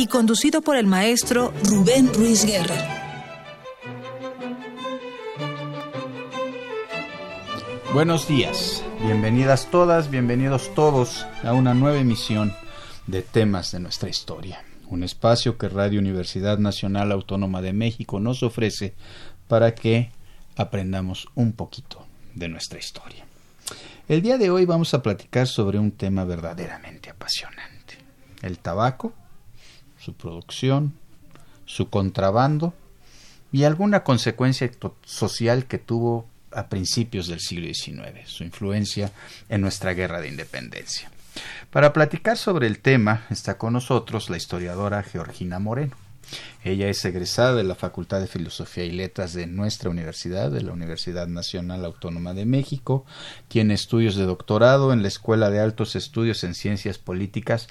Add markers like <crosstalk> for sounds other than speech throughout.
y conducido por el maestro Rubén Ruiz Guerra. Buenos días, bienvenidas todas, bienvenidos todos a una nueva emisión de temas de nuestra historia, un espacio que Radio Universidad Nacional Autónoma de México nos ofrece para que aprendamos un poquito de nuestra historia. El día de hoy vamos a platicar sobre un tema verdaderamente apasionante, el tabaco su producción, su contrabando y alguna consecuencia social que tuvo a principios del siglo XIX, su influencia en nuestra guerra de independencia. Para platicar sobre el tema está con nosotros la historiadora Georgina Moreno. Ella es egresada de la Facultad de Filosofía y Letras de nuestra universidad, de la Universidad Nacional Autónoma de México. Tiene estudios de doctorado en la Escuela de Altos Estudios en Ciencias Políticas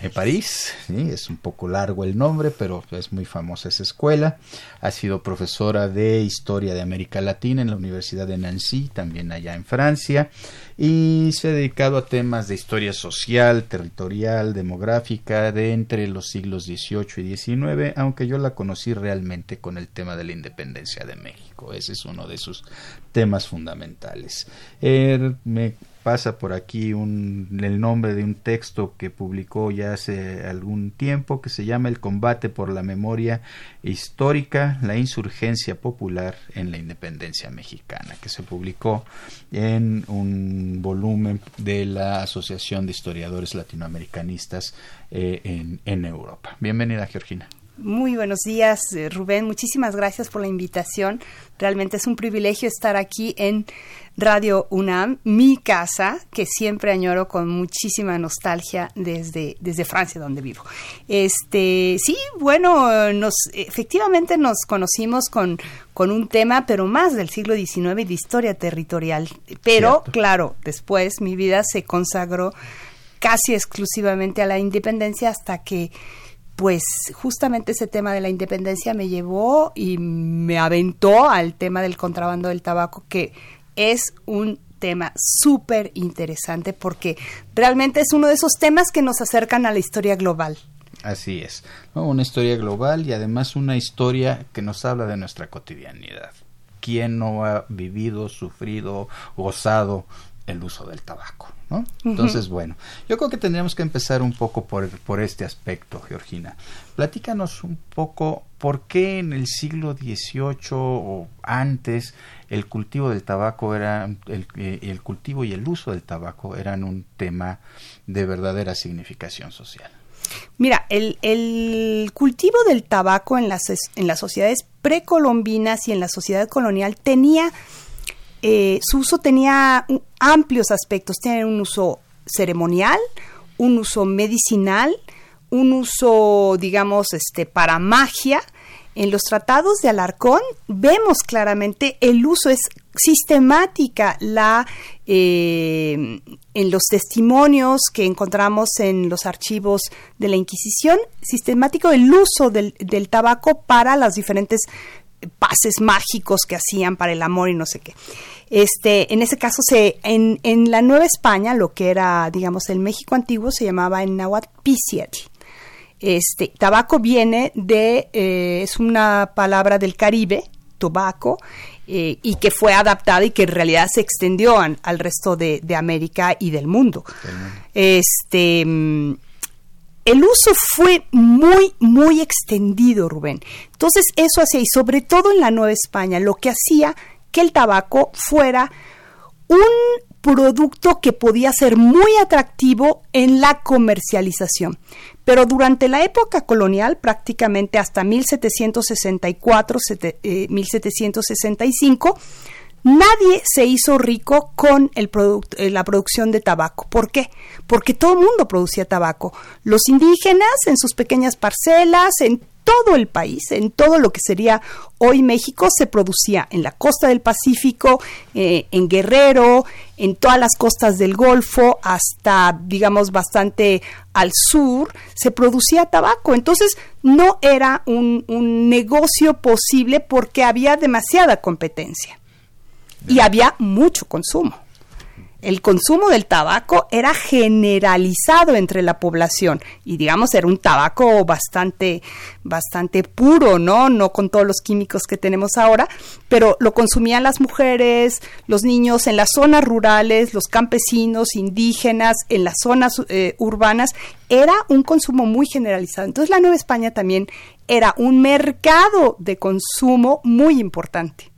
de París, es un poco largo el nombre, pero es muy famosa esa escuela. Ha sido profesora de Historia de América Latina en la Universidad de Nancy, también allá en Francia, y se ha dedicado a temas de historia social, territorial, demográfica, de entre los siglos XVIII y XIX, aunque yo la conocí realmente con el tema de la independencia de México. Ese es uno de sus temas fundamentales. Er, me pasa por aquí un, el nombre de un texto que publicó ya hace algún tiempo que se llama El combate por la memoria histórica, la insurgencia popular en la independencia mexicana, que se publicó en un volumen de la Asociación de Historiadores Latinoamericanistas eh, en, en Europa. Bienvenida, Georgina. Muy buenos días, eh, Rubén. Muchísimas gracias por la invitación. Realmente es un privilegio estar aquí en Radio UNAM, mi casa, que siempre añoro con muchísima nostalgia desde, desde Francia, donde vivo. Este, sí, bueno, nos, efectivamente nos conocimos con, con un tema, pero más del siglo XIX y de historia territorial. Pero, claro, después mi vida se consagró casi exclusivamente a la independencia hasta que pues justamente ese tema de la independencia me llevó y me aventó al tema del contrabando del tabaco, que es un tema súper interesante porque realmente es uno de esos temas que nos acercan a la historia global. Así es, una historia global y además una historia que nos habla de nuestra cotidianidad. ¿Quién no ha vivido, sufrido, gozado el uso del tabaco? Entonces, bueno, yo creo que tendríamos que empezar un poco por, por este aspecto, Georgina. Platícanos un poco por qué en el siglo XVIII o antes el cultivo del tabaco era, el, eh, el cultivo y el uso del tabaco eran un tema de verdadera significación social. Mira, el, el, cultivo del tabaco en las, en las sociedades precolombinas y en la sociedad colonial tenía eh, su uso tenía amplios aspectos, tiene un uso ceremonial, un uso medicinal, un uso, digamos, este, para magia. En los tratados de Alarcón vemos claramente el uso es sistemática la eh, en los testimonios que encontramos en los archivos de la Inquisición sistemático el uso del, del tabaco para las diferentes pases mágicos que hacían para el amor y no sé qué. Este, en ese caso, se, en, en la Nueva España, lo que era, digamos, el México antiguo, se llamaba en náhuatl Este, tabaco viene de, eh, es una palabra del Caribe, tobacco, eh, y que fue adaptada y que en realidad se extendió al resto de, de, América y del mundo. Este mm, el uso fue muy, muy extendido, Rubén. Entonces eso hacía, y sobre todo en la Nueva España, lo que hacía que el tabaco fuera un producto que podía ser muy atractivo en la comercialización. Pero durante la época colonial, prácticamente hasta 1764, 1765, Nadie se hizo rico con el eh, la producción de tabaco. ¿Por qué? Porque todo el mundo producía tabaco. Los indígenas en sus pequeñas parcelas, en todo el país, en todo lo que sería hoy México, se producía en la costa del Pacífico, eh, en Guerrero, en todas las costas del Golfo, hasta, digamos, bastante al sur, se producía tabaco. Entonces, no era un negocio posible porque había demasiada competencia y había mucho consumo el consumo del tabaco era generalizado entre la población y digamos era un tabaco bastante bastante puro, ¿no? No con todos los químicos que tenemos ahora, pero lo consumían las mujeres, los niños en las zonas rurales, los campesinos, indígenas, en las zonas eh, urbanas, era un consumo muy generalizado. Entonces la Nueva España también era un mercado de consumo muy importante.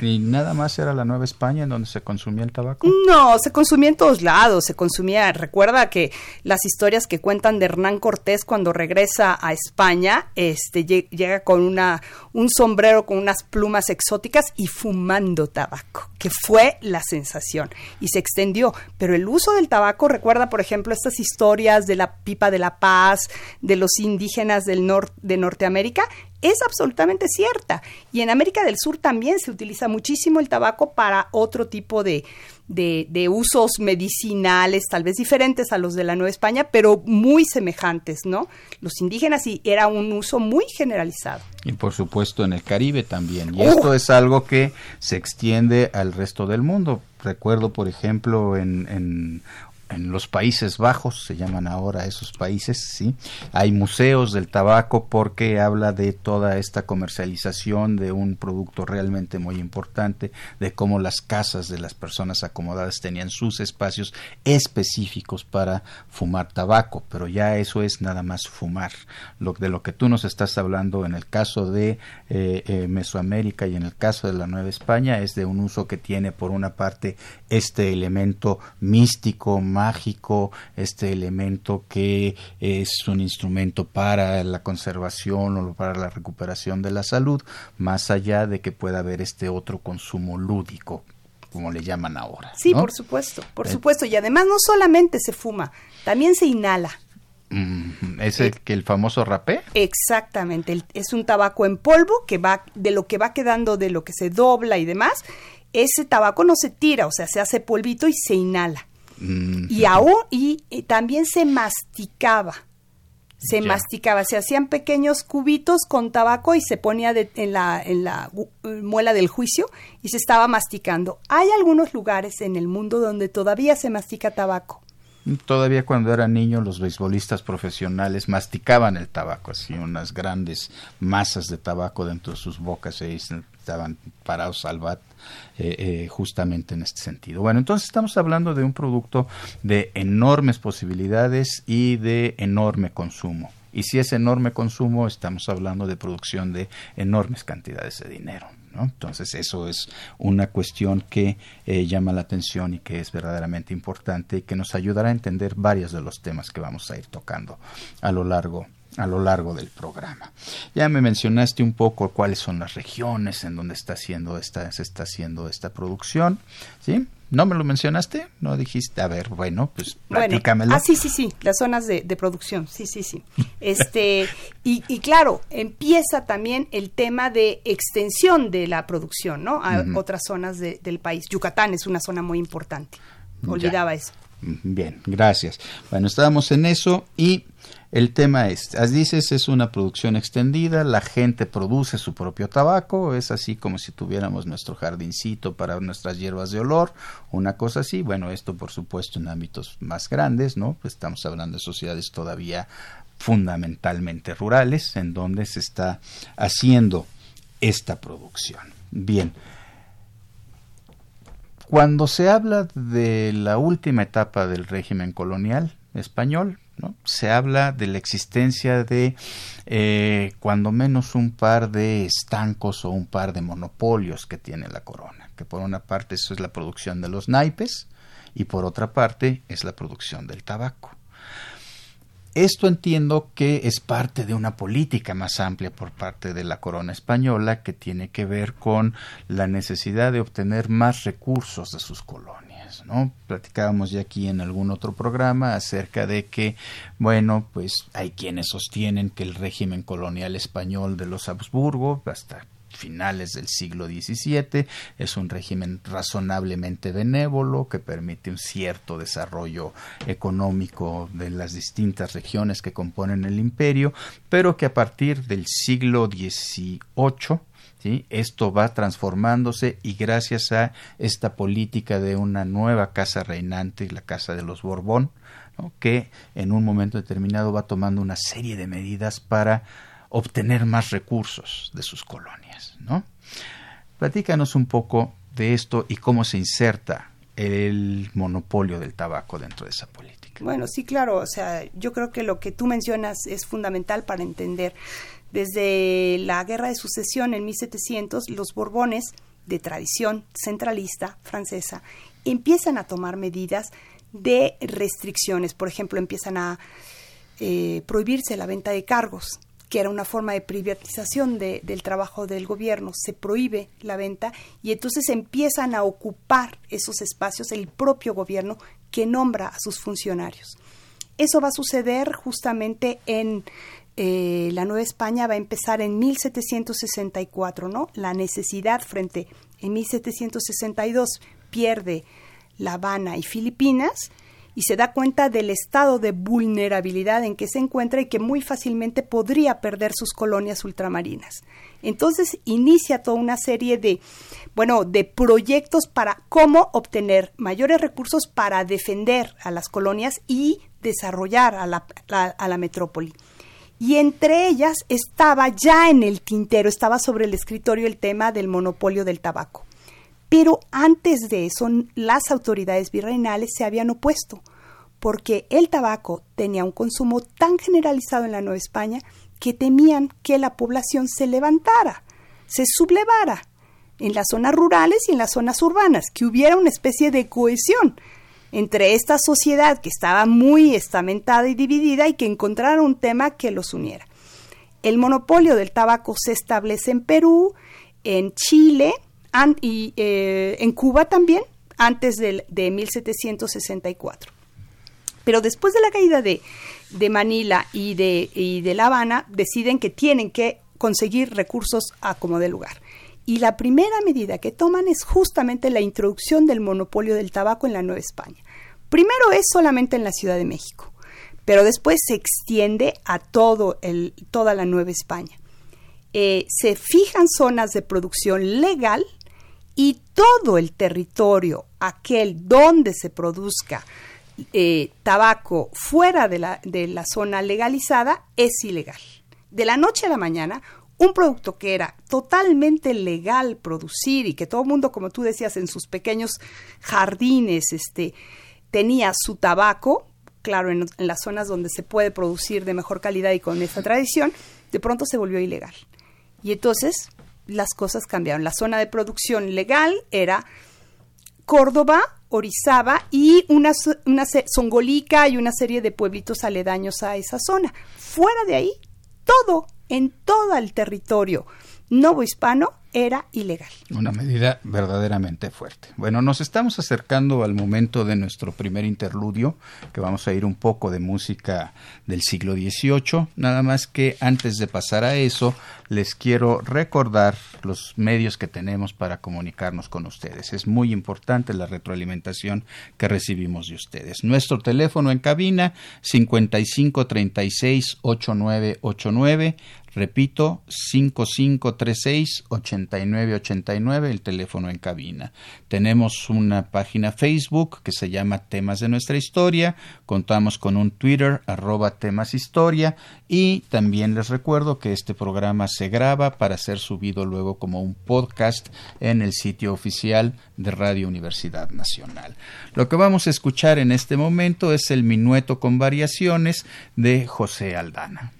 ¿Y nada más era la Nueva España en donde se consumía el tabaco? No, se consumía en todos lados, se consumía, recuerda que las historias que cuentan de Hernán Cortés cuando regresa a España, este llega con una un sombrero con unas plumas exóticas y fumando tabaco, que fue la sensación y se extendió, pero el uso del tabaco recuerda, por ejemplo, estas historias de la pipa de la paz, de los indígenas del norte de Norteamérica, es absolutamente cierta. Y en América del Sur también se utiliza muchísimo el tabaco para otro tipo de, de, usos medicinales, tal vez diferentes a los de la Nueva España, pero muy semejantes, ¿no? Los indígenas y era un uso muy generalizado. Y por supuesto en el Caribe también. Y esto es algo que se extiende al resto del mundo. Recuerdo, por ejemplo, en, en en los Países Bajos, se llaman ahora esos países, ¿sí? Hay museos del tabaco porque habla de toda esta comercialización de un producto realmente muy importante, de cómo las casas de las personas acomodadas tenían sus espacios específicos para fumar tabaco, pero ya eso es nada más fumar. De lo que tú nos estás hablando en el caso de eh, eh, Mesoamérica y en el caso de la Nueva España es de un uso que tiene por una parte este elemento místico, mágico, este elemento que es un instrumento para la conservación o para la recuperación de la salud, más allá de que pueda haber este otro consumo lúdico como le llaman ahora. Sí, por supuesto, por eh, supuesto. Y además no solamente se fuma, también se inhala. Mm, ¿Es el, eh, que el famoso rapé? Exactamente, es un tabaco en polvo que va de lo que va quedando de lo que se dobla y demás. Ese tabaco no se tira, o sea, se hace polvito y se inhala. Y aún, y, también se masticaba. Se masticaba, se hacían pequeños cubitos con tabaco y se ponía en, la, en la muela del juicio y se estaba masticando. Hay algunos lugares en el mundo donde todavía se mastica tabaco. Todavía cuando era niño los beisbolistas profesionales masticaban el tabaco, así unas grandes masas de tabaco dentro de sus bocas y estaban parados al bat eh, eh, justamente en este sentido. Bueno, entonces estamos hablando de un producto de enormes posibilidades y de enorme consumo. Y si es enorme consumo, estamos hablando de producción de enormes cantidades de dinero. Entonces eso es una cuestión que eh, llama la atención y que es verdaderamente importante y que nos ayudará a entender varios de los temas que vamos a ir tocando a lo largo a lo largo del programa. Ya me mencionaste un poco cuáles son las regiones en donde está haciendo esta, se está haciendo esta producción, ¿sí? ¿No me lo mencionaste? No dijiste, a ver, bueno, pues platícamelo. ah, sí, sí, sí, las zonas de, producción, sí, sí, sí. <laughs> Este, y, y, claro, empieza también el tema de extensión de la producción, ¿no? A otras zonas del país. Yucatán es una zona muy importante. Olvidaba eso. Bien, gracias. Bueno, estábamos en eso y el tema es, dices, es una producción extendida, la gente produce su propio tabaco, es así como si tuviéramos nuestro jardincito para nuestras hierbas de olor, una cosa así. Bueno, esto por supuesto en ámbitos más grandes, ¿no? Estamos hablando de sociedades todavía fundamentalmente rurales, en donde se está haciendo esta producción. Bien, cuando se habla de la última etapa del régimen colonial español, se habla de la existencia de eh, cuando menos un par de estancos o un par de monopolios que tiene la corona, que por una parte eso es la producción de los naipes y por otra parte es la producción del tabaco. Esto entiendo que es parte de una política más amplia por parte de la corona española que tiene que ver con la necesidad de obtener más recursos de sus colonias. ¿No? Platicábamos ya aquí en algún otro programa acerca de que, bueno, pues hay quienes sostienen que el régimen colonial español de los Habsburgo, hasta finales del siglo XVII. Es un régimen razonablemente benévolo que permite un cierto desarrollo económico de las distintas regiones que componen el imperio, pero que a partir del siglo XVIII ¿Sí? Esto va transformándose y gracias a esta política de una nueva casa reinante, la casa de los Borbón, que en un momento determinado va tomando una serie de medidas para obtener más recursos de sus colonias. ¿no? Platícanos un poco de esto y cómo se inserta el monopolio del tabaco dentro de esa política. Bueno, sí, claro, o sea, yo creo que lo que tú mencionas es fundamental para entender. Desde la Guerra de Sucesión en 1700, los Borbones, de tradición centralista francesa, empiezan a tomar medidas de restricciones. Por ejemplo, empiezan a eh, prohibirse la venta de cargos que era una forma de privatización del trabajo del gobierno. Se prohíbe la venta y entonces empiezan a ocupar esos espacios el propio gobierno que nombra a sus funcionarios. Eso va a suceder justamente en eh, la Nueva España, va a empezar en 1764, ¿no? La necesidad frente en 1762 pierde La Habana y Filipinas y se da cuenta del estado de vulnerabilidad en que se encuentra y que muy fácilmente podría perder sus colonias ultramarinas. Entonces inicia toda una serie de, bueno, de proyectos para cómo obtener mayores recursos para defender a las colonias y desarrollar a la, a la metrópoli. Y entre ellas estaba ya en el tintero, estaba sobre el escritorio el tema del monopolio del tabaco. Pero antes de eso, las autoridades virreinales se habían opuesto, porque el tabaco tenía un consumo tan generalizado en la Nueva España que temían que la población se levantara, se sublevara en las zonas rurales y en las zonas urbanas, que hubiera una especie de cohesión entre esta sociedad que estaba muy estamentada y dividida y que encontrara un tema que los uniera. El monopolio del tabaco se establece en Perú, en Chile, y eh, en Cuba también, antes de, de 1764. Pero después de la caída de, de Manila y de, y de La Habana, deciden que tienen que conseguir recursos a como de lugar. Y la primera medida que toman es justamente la introducción del monopolio del tabaco en la Nueva España. Primero es solamente en la Ciudad de México, pero después se extiende a todo toda la Nueva España. Eh, se fijan zonas de producción legal y todo el territorio, aquel donde se produzca eh, tabaco fuera de la, de la zona legalizada, es ilegal. De la noche a la mañana, un producto que era totalmente legal producir y que todo el mundo, como tú decías, en sus pequeños jardines, este, tenía su tabaco, claro, en, las zonas donde se puede producir de mejor calidad y con esa tradición, de pronto se volvió ilegal. Y entonces las cosas cambiaron. La zona de producción legal era Córdoba, Orizaba y una, una Songolica y una serie de pueblitos aledaños a esa zona. Fuera de ahí, todo, en todo el territorio novohispano era ilegal. Una medida verdaderamente fuerte. Bueno, nos estamos acercando al momento de nuestro primer interludio, que vamos a ir un poco de música del siglo XVIII. Nada más que antes de pasar a eso, les quiero recordar los medios que tenemos para comunicarnos con ustedes. Es muy importante la retroalimentación que recibimos de ustedes. Nuestro teléfono en cabina 5536 8989 Repito, 5536-8989, el teléfono en cabina. Tenemos una página Facebook que se llama Temas de nuestra historia. Contamos con un Twitter, arroba temas historia. Y también les recuerdo que este programa se graba para ser subido luego como un podcast en el sitio oficial de Radio Universidad Nacional. Lo que vamos a escuchar en este momento es el minueto con variaciones de José Aldana.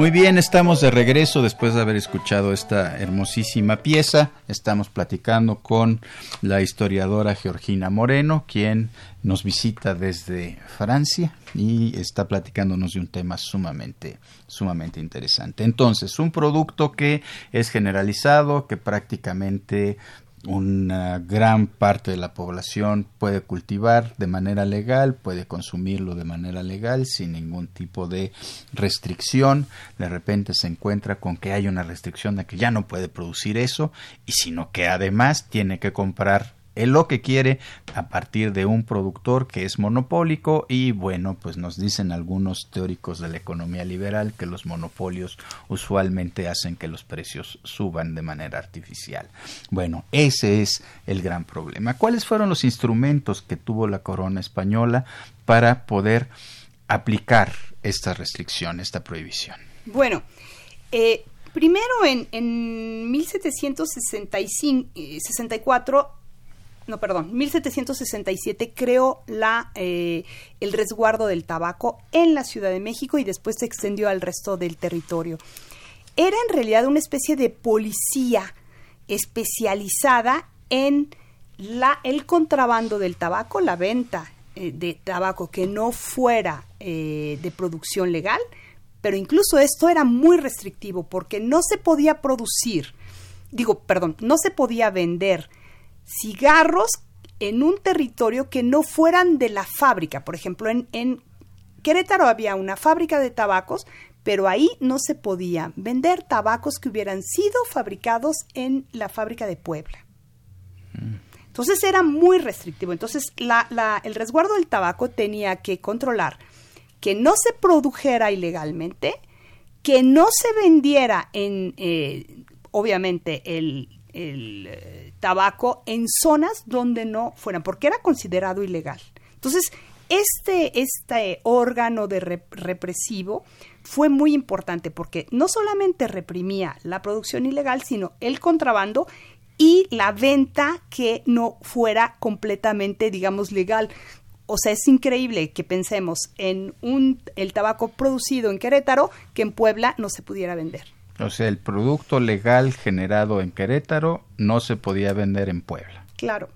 Muy bien, estamos de regreso después de haber escuchado esta hermosísima pieza. Estamos platicando con la historiadora Georgina Moreno, quien nos visita desde Francia y está platicándonos de un tema sumamente, sumamente interesante. Entonces, un producto que es generalizado, que prácticamente una gran parte de la población puede cultivar de manera legal, puede consumirlo de manera legal sin ningún tipo de restricción. De repente se encuentra con que hay una restricción de que ya no puede producir eso y sino que además tiene que comprar él lo que quiere a partir de un productor que es monopólico y bueno, pues nos dicen algunos teóricos de la economía liberal que los monopolios usualmente hacen que los precios suban de manera artificial. Bueno, ese es el gran problema. ¿Cuáles fueron los instrumentos que tuvo la corona española para poder aplicar esta restricción, esta prohibición? Bueno, eh, primero en, en 1764 no, perdón, 1767 creó la, eh, el resguardo del tabaco en la Ciudad de México y después se extendió al resto del territorio. Era en realidad una especie de policía especializada en la, el contrabando del tabaco, la venta eh, de tabaco que no fuera eh, de producción legal, pero incluso esto era muy restrictivo porque no se podía producir, digo, perdón, no se podía vender cigarros en un territorio que no fueran de la fábrica. Por ejemplo, en, Querétaro había una fábrica de tabacos, pero ahí no se podía vender tabacos que hubieran sido fabricados en la fábrica de Puebla. Entonces era muy restrictivo. Entonces la, el resguardo del tabaco tenía que controlar que no se produjera ilegalmente, que no se vendiera en, eh, obviamente, el, el eh, tabaco en zonas donde no fueran, porque era considerado ilegal. Entonces, este, este órgano de represivo fue muy importante porque no solamente reprimía la producción ilegal, sino el contrabando y la venta que no fuera completamente, digamos, legal. O sea, es increíble que pensemos en un, el tabaco producido en Querétaro que en Puebla no se pudiera vender. O sea, el producto legal generado en Querétaro no se podía vender en Puebla. Claro,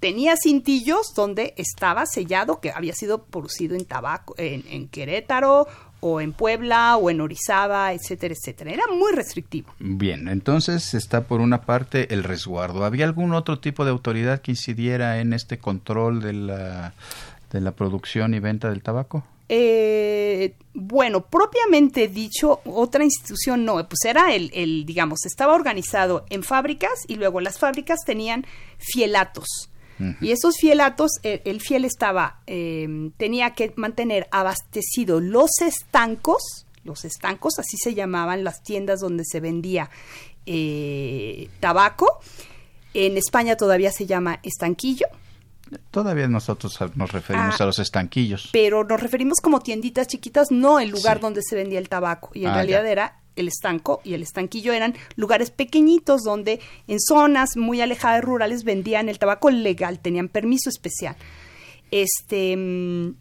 tenía cintillos donde estaba sellado que había sido producido en tabaco, en, Querétaro o en Puebla o en Orizaba, etcétera, etcétera. Era muy restrictivo. Bien, entonces está por una parte el resguardo. ¿Había algún otro tipo de autoridad que incidiera en este control de la, de la producción y venta del tabaco? Eh, bueno, propiamente dicho, otra institución no, pues era el, el, digamos, estaba organizado en fábricas y luego las fábricas tenían fielatos. Y esos fielatos, eh, el, fiel estaba, em, tenía que mantener abastecido los estancos, los estancos, así se llamaban las tiendas donde se vendía eh, tabaco. En España todavía se llama estanquillo Todavía nosotros nos referimos ah, a los estanquillos. Pero nos referimos como tienditas chiquitas, no el lugar donde se vendía el tabaco. Y en ah, realidad era el estanco y el estanquillo eran lugares pequeñitos donde en zonas muy alejadas rurales vendían el tabaco legal, tenían permiso especial. Este mm,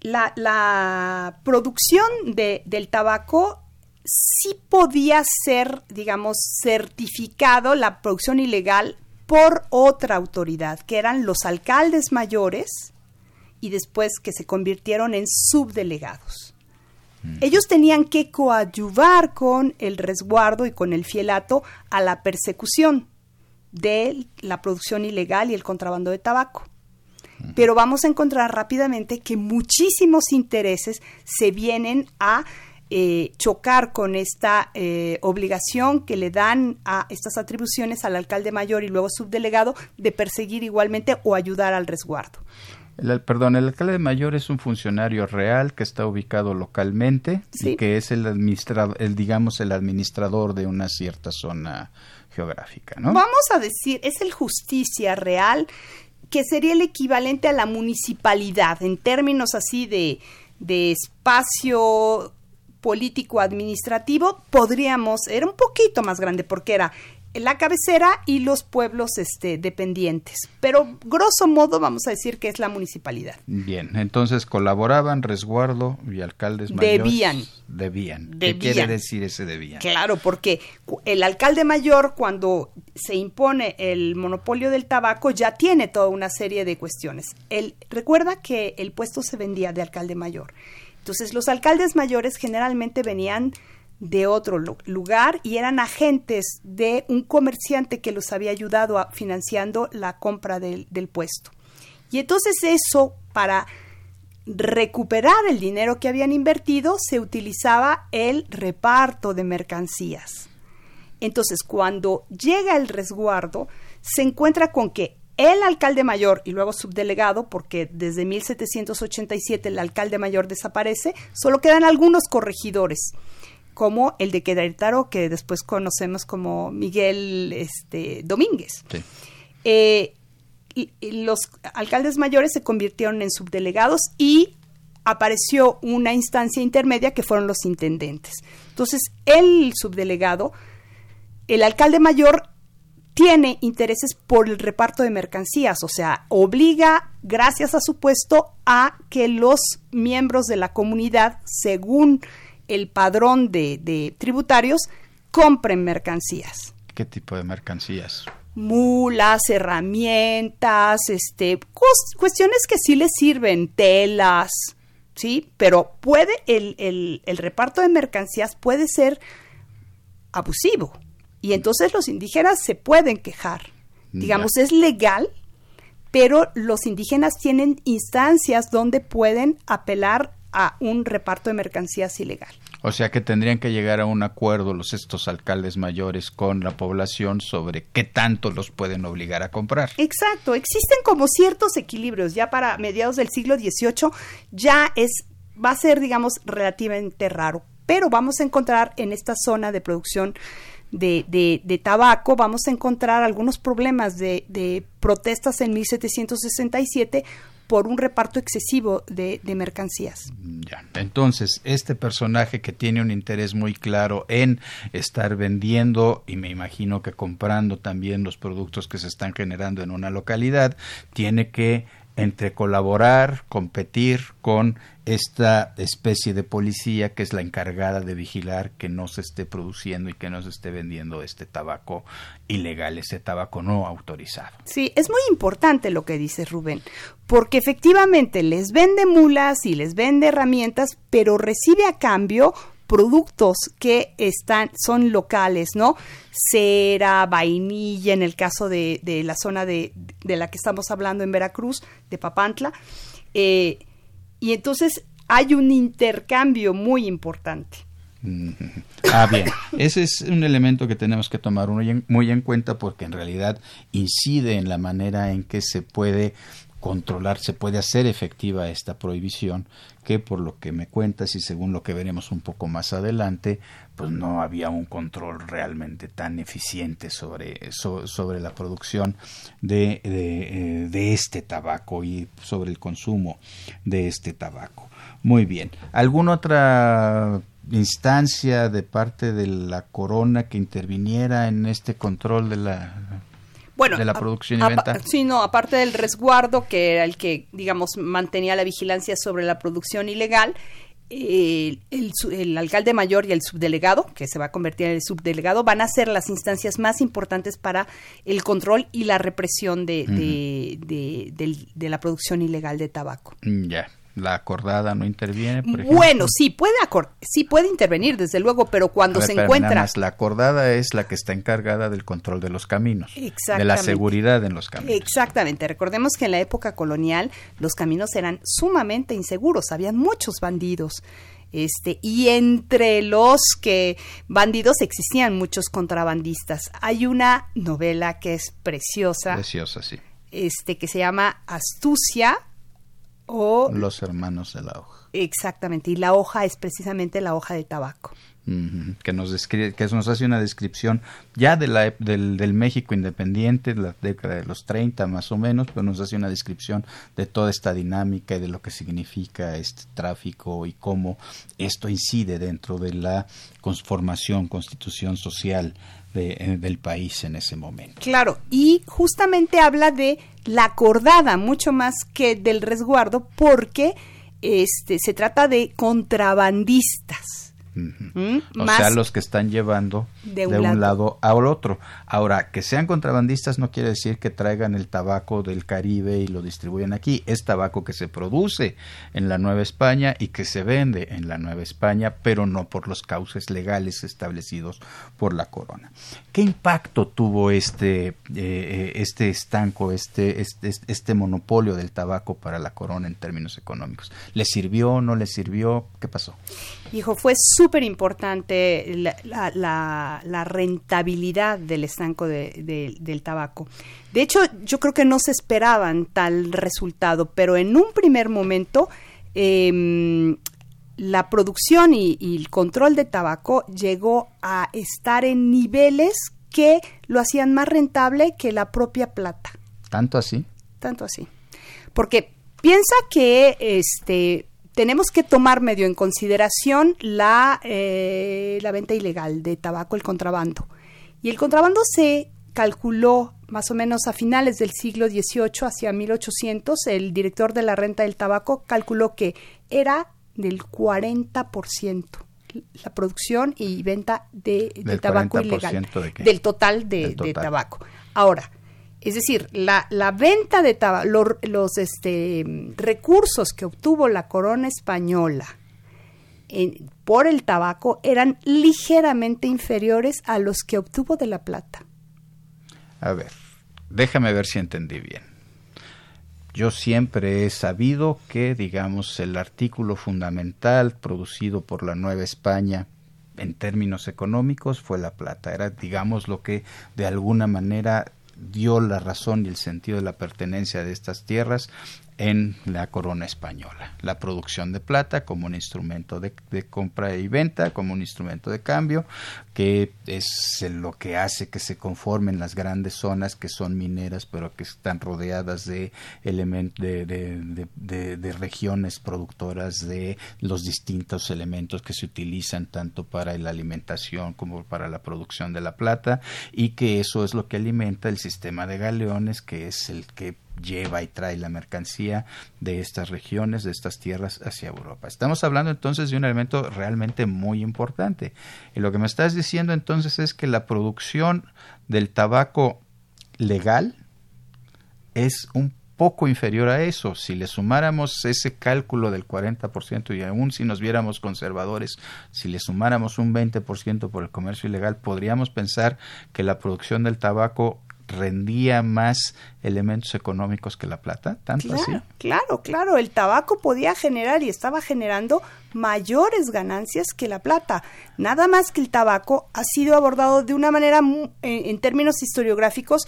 la, la producción de, del tabaco sí podía ser, digamos, certificado la producción ilegal por otra autoridad, que eran los alcaldes mayores y después que se convirtieron en subdelegados. Mm. Ellos tenían que coadyuvar con el resguardo y con el fielato a la persecución de la producción ilegal y el contrabando de tabaco. Mm. Pero vamos a encontrar rápidamente que muchísimos intereses se vienen a eh, chocar con esta eh, obligación que le dan a estas atribuciones al alcalde mayor y luego subdelegado de perseguir igualmente o ayudar al resguardo. El, perdón, el alcalde mayor es un funcionario real que está ubicado localmente y que es el administrador, el digamos el administrador de una cierta zona geográfica, ¿no? Vamos a decir, es el justicia real que sería el equivalente a la municipalidad en términos así de, de espacio político administrativo, podríamos, era un poquito más grande porque era la cabecera y los pueblos este, dependientes. Pero grosso modo vamos a decir que es la municipalidad. Bien, entonces colaboraban resguardo y alcaldes mayores. Debían. Debían. ¿Qué quiere decir ese debían? Claro, porque el alcalde mayor cuando se impone el monopolio del tabaco ya tiene toda una serie de cuestiones. El, recuerda que el puesto se vendía de alcalde mayor. Entonces los alcaldes mayores generalmente venían de otro lugar y eran agentes de un comerciante que los había ayudado a, financiando la compra del, del puesto. Y entonces eso, para recuperar el dinero que habían invertido, se utilizaba el reparto de mercancías. Entonces, cuando llega el resguardo, se encuentra con que el alcalde mayor y luego subdelegado, porque desde 1787 el alcalde mayor desaparece, solo quedan algunos corregidores como el de Querétaro, que después conocemos como Miguel este, Domínguez. Eh, los alcaldes mayores se convirtieron en subdelegados y apareció una instancia intermedia que fueron los intendentes. Entonces, el subdelegado, el alcalde mayor tiene intereses por el reparto de mercancías, o sea, obliga, gracias a su puesto, a que los miembros de la comunidad, según el padrón de, tributarios compren mercancías. ¿Qué tipo de mercancías? mulas, herramientas, este, cuestiones que sí les sirven, telas, ¿sí? Pero puede, el, el, el, reparto de mercancías puede ser abusivo. Y entonces los indígenas se pueden quejar. Digamos, es legal, pero los indígenas tienen instancias donde pueden apelar a un reparto de mercancías ilegal. O sea que tendrían que llegar a un acuerdo los estos alcaldes mayores con la población sobre qué tanto los pueden obligar a comprar. Exacto, existen como ciertos equilibrios. Ya para mediados del siglo XVIII ya es va a ser, digamos, relativamente raro. Pero vamos a encontrar en esta zona de producción de, de, tabaco, vamos a encontrar algunos problemas de, de protestas en 1767 por un reparto excesivo de, mercancías. Ya. Entonces, este personaje que tiene un interés muy claro en estar vendiendo y me imagino que comprando también los productos que se están generando en una localidad, tiene que entre colaborar, competir con esta especie de policía que es la encargada de vigilar que no se esté produciendo y que no se esté vendiendo este tabaco ilegal, este tabaco no autorizado. Sí, es muy importante lo que dice Rubén, porque efectivamente les vende mulas y les vende herramientas, pero recibe a cambio productos que están, son locales, ¿no? Cera, vainilla, en el caso de, de la zona de, de, la que estamos hablando en Veracruz, de Papantla. Eh, y entonces hay un intercambio muy importante. Ah, bien. Ese es un elemento que tenemos que tomar muy en cuenta porque en realidad incide en la manera en que se puede controlar, se puede hacer efectiva esta prohibición, que por lo que me cuentas y según lo que veremos un poco más adelante, pues no había un control realmente tan eficiente sobre, sobre la producción de, de, eh, de, este tabaco y sobre el consumo de este tabaco. Muy bien. ¿Alguna otra instancia de parte de la corona que interviniera en este control de la bueno, de la producción y venta. Sí, no, aparte del resguardo, que era el que, digamos, mantenía la vigilancia sobre la producción ilegal, el, el, alcalde mayor y el subdelegado, que se va a convertir en el subdelegado, van a ser las instancias más importantes para el control y la represión de, de, de la producción ilegal de tabaco. Ya la acordada no interviene. Por bueno, sí puede sí puede intervenir desde luego, pero cuando se encuentra la acordada es la que está encargada del control de los caminos, de la seguridad en los caminos. Exactamente. Recordemos que en la época colonial los caminos eran sumamente inseguros, habían muchos bandidos. Este, y entre los que bandidos existían muchos contrabandistas. Hay una novela que es preciosa. Preciosa, sí. Este, que se llama Astucia, o los hermanos de la hoja. Exactamente, y la hoja es precisamente la hoja de tabaco. que nos describe, que nos hace una descripción ya de la, del, del, México independiente, de la década de los 30 más o menos, pero nos hace una descripción de toda esta dinámica y de lo que significa este tráfico y cómo esto incide dentro de la conformación, constitución social de, del país en ese momento. Claro, y justamente habla de la acordada mucho más que del resguardo porque este se trata de contrabandistas ¿Mm? O sea, los que están llevando de un, lado. al otro. Ahora, que sean contrabandistas no quiere decir que traigan el tabaco del Caribe y lo distribuyen aquí. Es tabaco que se produce en la Nueva España y que se vende en la Nueva España, pero no por los cauces legales establecidos por la corona. ¿Qué impacto tuvo este, eh, eh, este estanco, este, este, este monopolio del tabaco para la corona en términos económicos? ¿Le sirvió? ¿No le sirvió? ¿Qué pasó? Hijo, fue súper importante la, rentabilidad del estanco del tabaco. De hecho, yo creo que no se esperaban tal resultado, pero en un primer momento em, la producción y, el control de tabaco llegó a estar en niveles que lo hacían más rentable que la propia plata. ¿Tanto así? Tanto así. Porque piensa que este tenemos que tomar medio en consideración la, eh, la venta ilegal de tabaco, el contrabando. Y el contrabando se calculó más o menos a finales del siglo XVIII, hacia 1800, el director de la renta del tabaco calculó que era del 40% la producción y venta de, tabaco ilegal, del total de, de tabaco. Ahora, es decir, la, venta de tabaco, los, este, recursos que obtuvo la corona española por el tabaco eran ligeramente inferiores a los que obtuvo de la plata. A ver, déjame ver si entendí bien. Yo siempre he sabido que, digamos, el artículo fundamental producido por la Nueva España en términos económicos fue la plata. Era, digamos, lo que de alguna manera dio la razón y el sentido de la pertenencia de estas tierras en la corona española. La producción de plata como un instrumento de, compra y venta, como un instrumento de cambio, que es lo que hace que se conformen las grandes zonas que son mineras, pero que están rodeadas de, de, de, regiones productoras de los distintos elementos que se utilizan tanto para la alimentación como para la producción de la plata, y que eso es lo que alimenta el sistema de galeones, que es el que lleva y trae la mercancía de estas regiones, de estas tierras hacia Europa. Estamos hablando entonces de un elemento realmente muy importante. Y lo que me estás diciendo entonces es que la producción del tabaco legal es un poco inferior a eso. Si le sumáramos ese cálculo del 40% y aún si nos viéramos conservadores, si le sumáramos un 20% por el comercio ilegal, podríamos pensar que la producción del tabaco rendía más elementos económicos que la plata, tanto claro, así. Claro, claro, el tabaco podía generar y estaba generando mayores ganancias que la plata. Nada más que el tabaco ha sido abordado de una manera, en, términos historiográficos,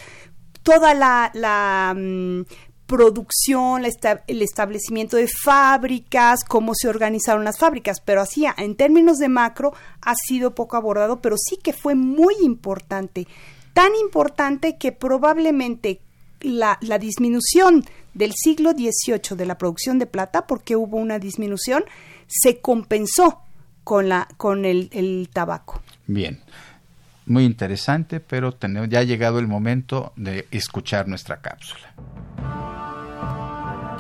toda la, la mm, producción, el establecimiento de fábricas, cómo se organizaron las fábricas, pero así en términos de macro ha sido poco abordado, pero sí que fue muy importante tan importante que probablemente la, disminución del siglo XVIII de la producción de plata, porque hubo una disminución, se compensó con, la, con el, tabaco. Bien, muy interesante, pero ya ha llegado el momento de escuchar nuestra cápsula.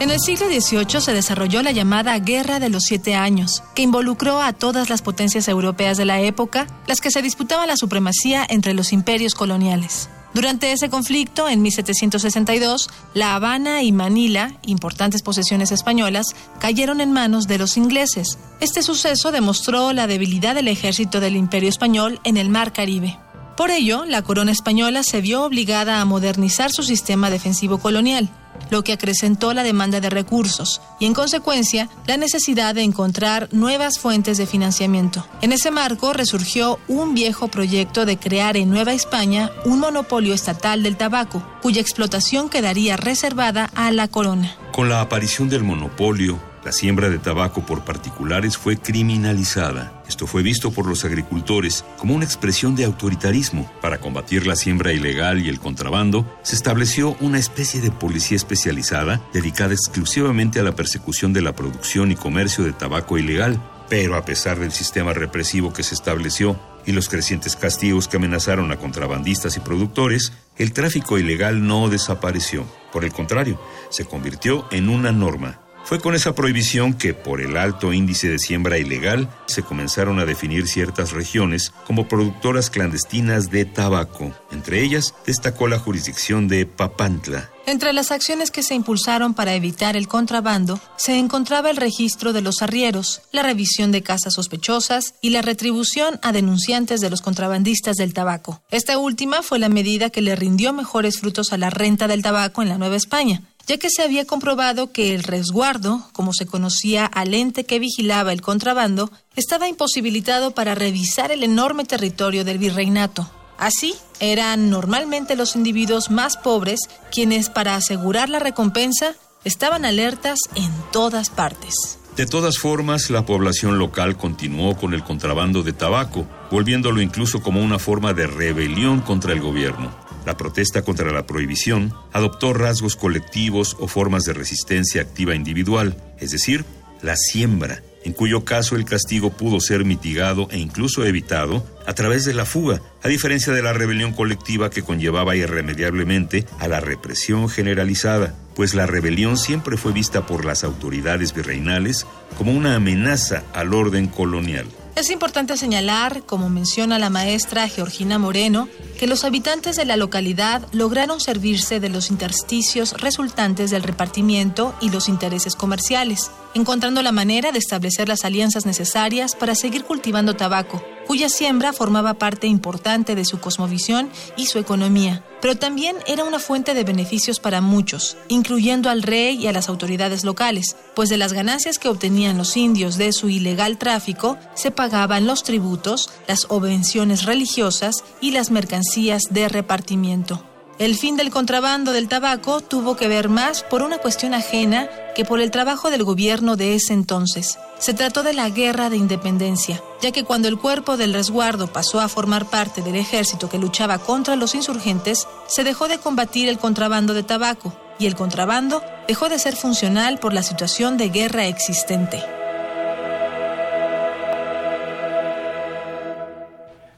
En el siglo XVIII se desarrolló la llamada Guerra de los Siete Años, que involucró a todas las potencias europeas de la época, las que se disputaban la supremacía entre los imperios coloniales. Durante ese conflicto, en 1762, La Habana y Manila, importantes posesiones españolas, cayeron en manos de los ingleses. Este suceso demostró la debilidad del ejército del imperio español en el Mar Caribe. Por ello, la corona española se vio obligada a modernizar su sistema defensivo colonial lo que acrecentó la demanda de recursos y, en consecuencia, la necesidad de encontrar nuevas fuentes de financiamiento. En ese marco resurgió un viejo proyecto de crear en Nueva España un monopolio estatal del tabaco, cuya explotación quedaría reservada a la corona. Con la aparición del monopolio, la siembra de tabaco por particulares fue criminalizada. Esto fue visto por los agricultores como una expresión de autoritarismo. Para combatir la siembra ilegal y el contrabando, se estableció una especie de policía especializada dedicada exclusivamente a la persecución de la producción y comercio de tabaco ilegal. Pero a pesar del sistema represivo que se estableció, y los crecientes castigos que amenazaron a contrabandistas y productores, el tráfico ilegal no desapareció. Por el contrario, se convirtió en una norma fue con esa prohibición que, por el alto índice de siembra ilegal, se comenzaron a definir ciertas regiones como productoras clandestinas de tabaco. Entre ellas destacó la jurisdicción de Papantla. Entre las acciones que se impulsaron para evitar el contrabando, se encontraba el registro de los arrieros, la revisión de casas sospechosas y la retribución a denunciantes de los contrabandistas del tabaco. Esta última fue la medida que le rindió mejores frutos a la renta del tabaco en la Nueva España, ya que se había comprobado que el resguardo, como se conocía al ente que vigilaba el contrabando, estaba imposibilitado para revisar el enorme territorio del virreinato. Así, eran normalmente los individuos más pobres quienes, para asegurar la recompensa, estaban alertas en todas partes. De todas formas, la población local continuó con el contrabando de tabaco, volviéndolo incluso como una forma de rebelión contra el gobierno. La protesta contra la prohibición adoptó rasgos colectivos o formas de resistencia activa individual, es decir, la siembra, en cuyo caso el castigo pudo ser mitigado e incluso evitado a través de la fuga, a diferencia de la rebelión colectiva que conllevaba irremediablemente a la represión generalizada, pues la rebelión siempre fue vista por las autoridades virreinales como una amenaza al orden colonial. Es importante señalar, como menciona la maestra Georgina Moreno, que los habitantes de la localidad lograron servirse de los intersticios resultantes del repartimiento y los intereses comerciales, encontrando la manera de establecer las alianzas necesarias para seguir cultivando tabaco, cuya siembra formaba parte importante de su cosmovisión y su economía, pero también era una fuente de beneficios para muchos, incluyendo al rey y a las autoridades locales, pues de las ganancias que obtenían los indios de su ilegal tráfico se pagaban los tributos, las obvenciones religiosas y las mercancías de repartimiento. El fin del contrabando del tabaco tuvo que ver más por una cuestión ajena que por el trabajo del gobierno de ese entonces. Se trató de la guerra de independencia, ya que cuando el cuerpo del resguardo pasó a formar parte del ejército que luchaba contra los insurgentes, se dejó de combatir el contrabando de tabaco y el contrabando dejó de ser funcional por la situación de guerra existente.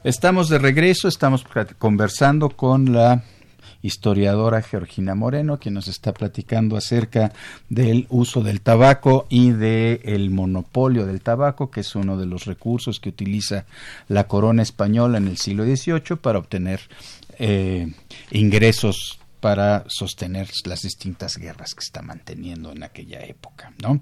Estamos de regreso, estamos conversando con la historiadora Georgina Moreno, quien nos está platicando acerca del uso del tabaco y del el monopolio del tabaco, que es uno de los recursos que utiliza la corona española en el siglo XVIII para obtener eh, ingresos para sostener las distintas guerras que está manteniendo en aquella época. ¿no?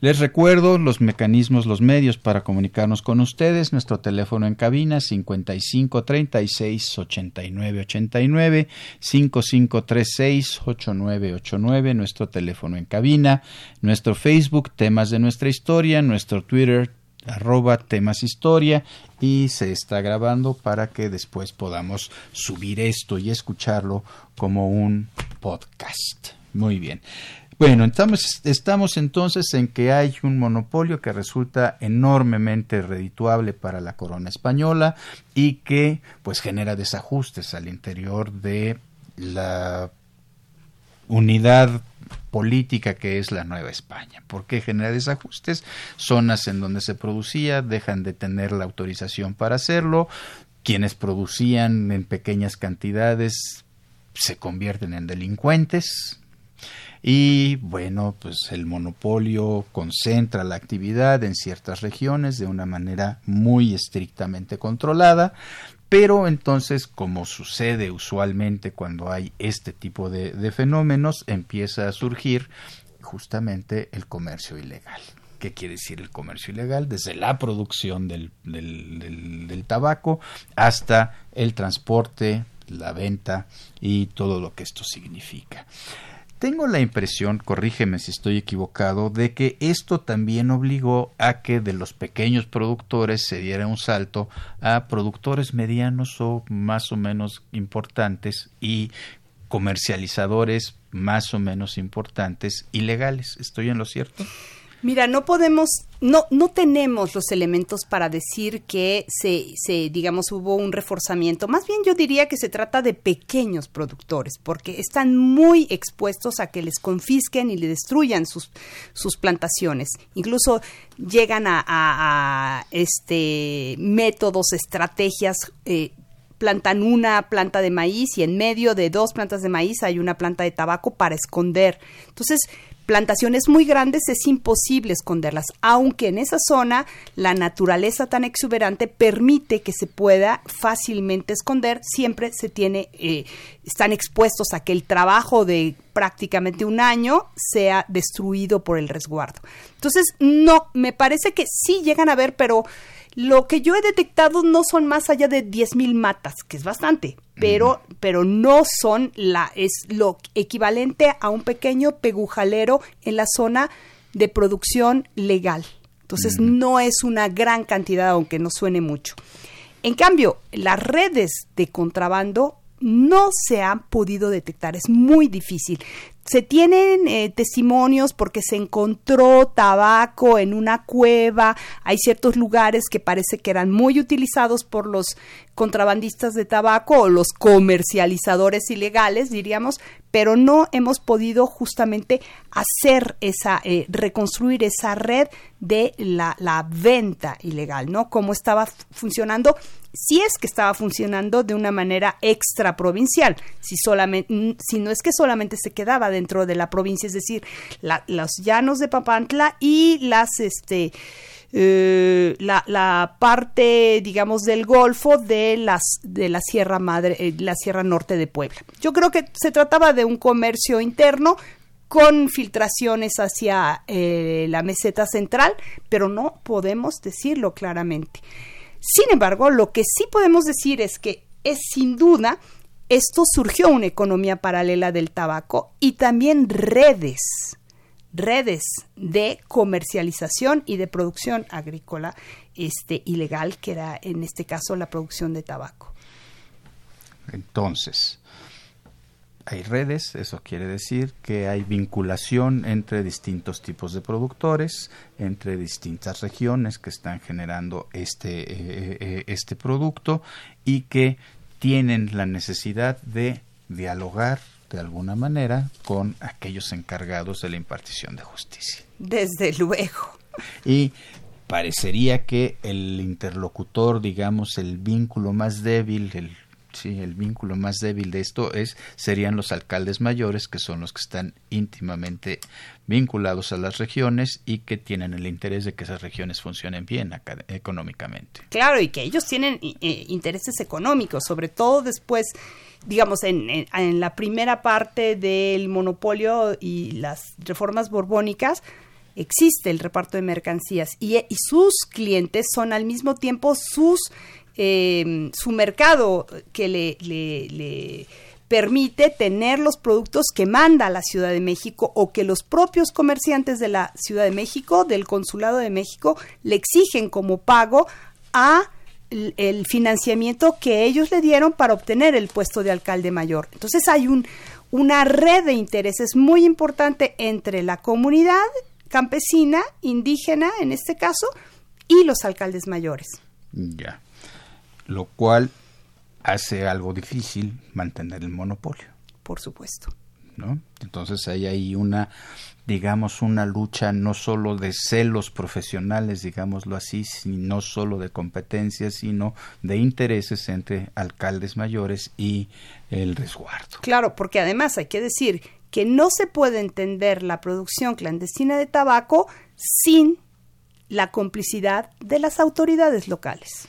Les recuerdo los mecanismos, los medios para comunicarnos con ustedes. Nuestro teléfono en cabina 55 36 89 89 55 36 89 89. Nuestro teléfono en cabina. Nuestro Facebook, temas de nuestra historia. Nuestro Twitter, arroba temas historia y se está grabando para que después podamos subir esto y escucharlo como un podcast. Muy bien. Bueno, estamos, estamos entonces en que hay un monopolio que resulta enormemente redituable para la corona española y que pues genera desajustes al interior de la unidad política que es la Nueva España. ¿Por qué genera desajustes? Zonas en donde se producía dejan de tener la autorización para hacerlo, quienes producían en pequeñas cantidades se convierten en delincuentes, y bueno, pues el monopolio concentra la actividad en ciertas regiones de una manera muy estrictamente controlada, pero entonces, como sucede usualmente cuando hay este tipo de, fenómenos, empieza a surgir justamente el comercio ilegal. ¿Qué quiere decir el comercio ilegal? Desde la producción del, tabaco hasta el transporte, la venta y todo lo que esto significa. Tengo la impresión, corrígeme si estoy equivocado, de que esto también obligó a que de los pequeños productores se diera un salto a productores medianos o más o menos importantes y comercializadores más o menos importantes ilegales. ¿Estoy en lo cierto? Mira, no podemos, no, no tenemos los elementos para decir que se, se, digamos, hubo un reforzamiento. Más bien yo diría que se trata de pequeños productores, porque están muy expuestos a que les confisquen y le destruyan sus, sus plantaciones. Incluso llegan a, este métodos, estrategias. Eh, plantan una planta de maíz y en medio de dos plantas de maíz hay una planta de tabaco para esconder. Entonces, plantaciones muy grandes es imposible esconderlas, aunque en esa zona la naturaleza tan exuberante permite que se pueda fácilmente esconder, siempre se tiene, eh, están expuestos a que el trabajo de prácticamente un año sea destruido por el resguardo. Entonces, no, me parece que sí llegan a ver, pero lo que yo he detectado no son más allá de 10.000 matas, que es bastante, pero, pero no son la, es lo equivalente a un pequeño pegujalero en la zona de producción legal. Entonces no es una gran cantidad, aunque no suene mucho. En cambio, las redes de contrabando no se han podido detectar, es muy difícil se tienen eh, testimonios porque se encontró tabaco en una cueva, hay ciertos lugares que parece que eran muy utilizados por los contrabandistas de tabaco o los comercializadores ilegales, diríamos, pero no hemos podido justamente hacer esa, eh, reconstruir esa red de la, la venta ilegal, ¿no? Cómo estaba funcionando si es que estaba funcionando de una manera extra provincial, si, si no es que solamente se quedaba dentro de la provincia, es decir, los llanos de Papantla y las, este, eh, la, parte, digamos, del Golfo de, las, de la Sierra Madre, eh, la Sierra Norte de Puebla. Yo creo que se trataba de un comercio interno con filtraciones hacia eh, la meseta central, pero no podemos decirlo claramente. Sin embargo, lo que sí podemos decir es que es sin duda esto surgió una economía paralela del tabaco y también redes, redes de comercialización y de producción agrícola este, ilegal, que era en este caso la producción de tabaco. Entonces, hay redes, eso quiere decir que hay vinculación entre distintos tipos de productores, entre distintas regiones que están generando este, eh, eh, este producto y que tienen la necesidad de dialogar de alguna manera con aquellos encargados de la impartición de justicia. Desde luego. Y parecería que el interlocutor, digamos, el vínculo más débil, el Sí, el vínculo más débil de esto es serían los alcaldes mayores, que son los que están íntimamente vinculados a las regiones y que tienen el interés de que esas regiones funcionen bien económicamente. Claro, y que ellos tienen eh, intereses económicos, sobre todo después, digamos, en, en, la primera parte del monopolio y las reformas borbónicas, existe el reparto de mercancías y, sus clientes son al mismo tiempo sus eh, su mercado que le, le, permite tener los productos que manda la Ciudad de México o que los propios comerciantes de la Ciudad de México, del Consulado de México, le exigen como pago a el financiamiento que ellos le dieron para obtener el puesto de alcalde mayor. Entonces hay un, una red de intereses muy importante entre la comunidad campesina, indígena en este caso, y los alcaldes mayores. Ya lo cual hace algo difícil mantener el monopolio. Por supuesto. ¿No? Entonces hay ahí una, digamos, una lucha no solo de celos profesionales, digámoslo así, no solo de competencias, sino de intereses entre alcaldes mayores y el resguardo. Claro, porque además hay que decir que no se puede entender la producción clandestina de tabaco sin la complicidad de las autoridades locales.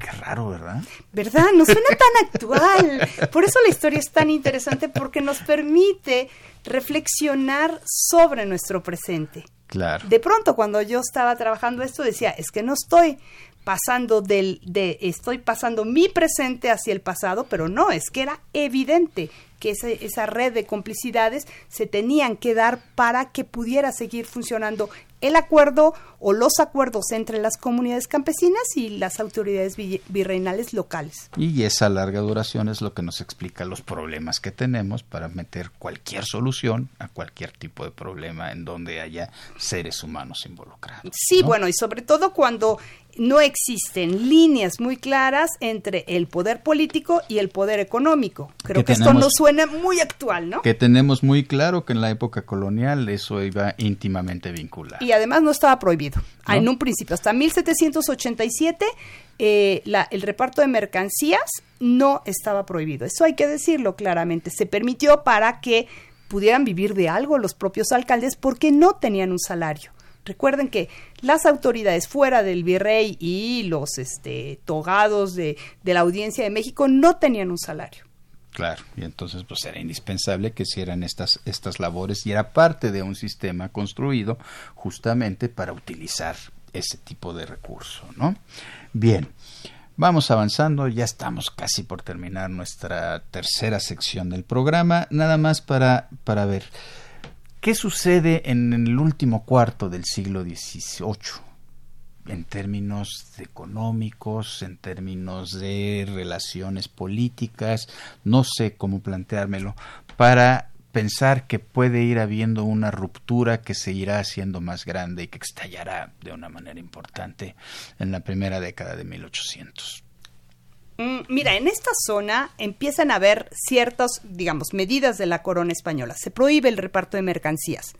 Qué raro, ¿verdad? ¿Verdad? No suena tan actual. Por eso la historia es tan interesante porque nos permite reflexionar sobre nuestro presente. Claro. De pronto, cuando yo estaba trabajando esto, decía, es que no estoy pasando del de estoy pasando mi presente hacia el pasado, pero no, es que era evidente que esa red de complicidades se tenían que dar para que pudiera seguir funcionando el acuerdo o los acuerdos entre las comunidades campesinas y las autoridades virreinales locales. Y esa larga duración es lo que nos explica los problemas que tenemos para meter cualquier solución a cualquier tipo de problema en donde haya seres humanos involucrados. Sí, bueno, y sobre todo cuando no existen líneas muy claras entre el poder político y el poder económico. Creo que, esto nos suena muy actual, ¿no? Que tenemos muy claro que en la época colonial eso iba íntimamente vinculado. Y además no estaba prohibido. En un principio, hasta 1787, eh, la, el reparto de mercancías no estaba prohibido. Eso hay que decirlo claramente. Se permitió para que pudieran vivir de algo los propios alcaldes porque no tenían un salario. Recuerden que las autoridades fuera del virrey y los este, togados de, de la audiencia de México no tenían un salario. Claro, y entonces pues era indispensable que hicieran estas, estas labores y era parte de un sistema construido justamente para utilizar ese tipo de recurso, ¿no? Bien, vamos avanzando, ya estamos casi por terminar nuestra tercera sección del programa, nada más para, para ver. ¿Qué sucede en el último cuarto del siglo XVIII? en términos económicos, en términos de relaciones políticas, no sé cómo planteármelo, para pensar que puede ir habiendo una ruptura que se irá haciendo más grande y que estallará de una manera importante en la primera década de 1800. Mm, mira, en esta zona empiezan a haber ciertas, digamos, medidas de la corona española. Se prohíbe el reparto de mercancías.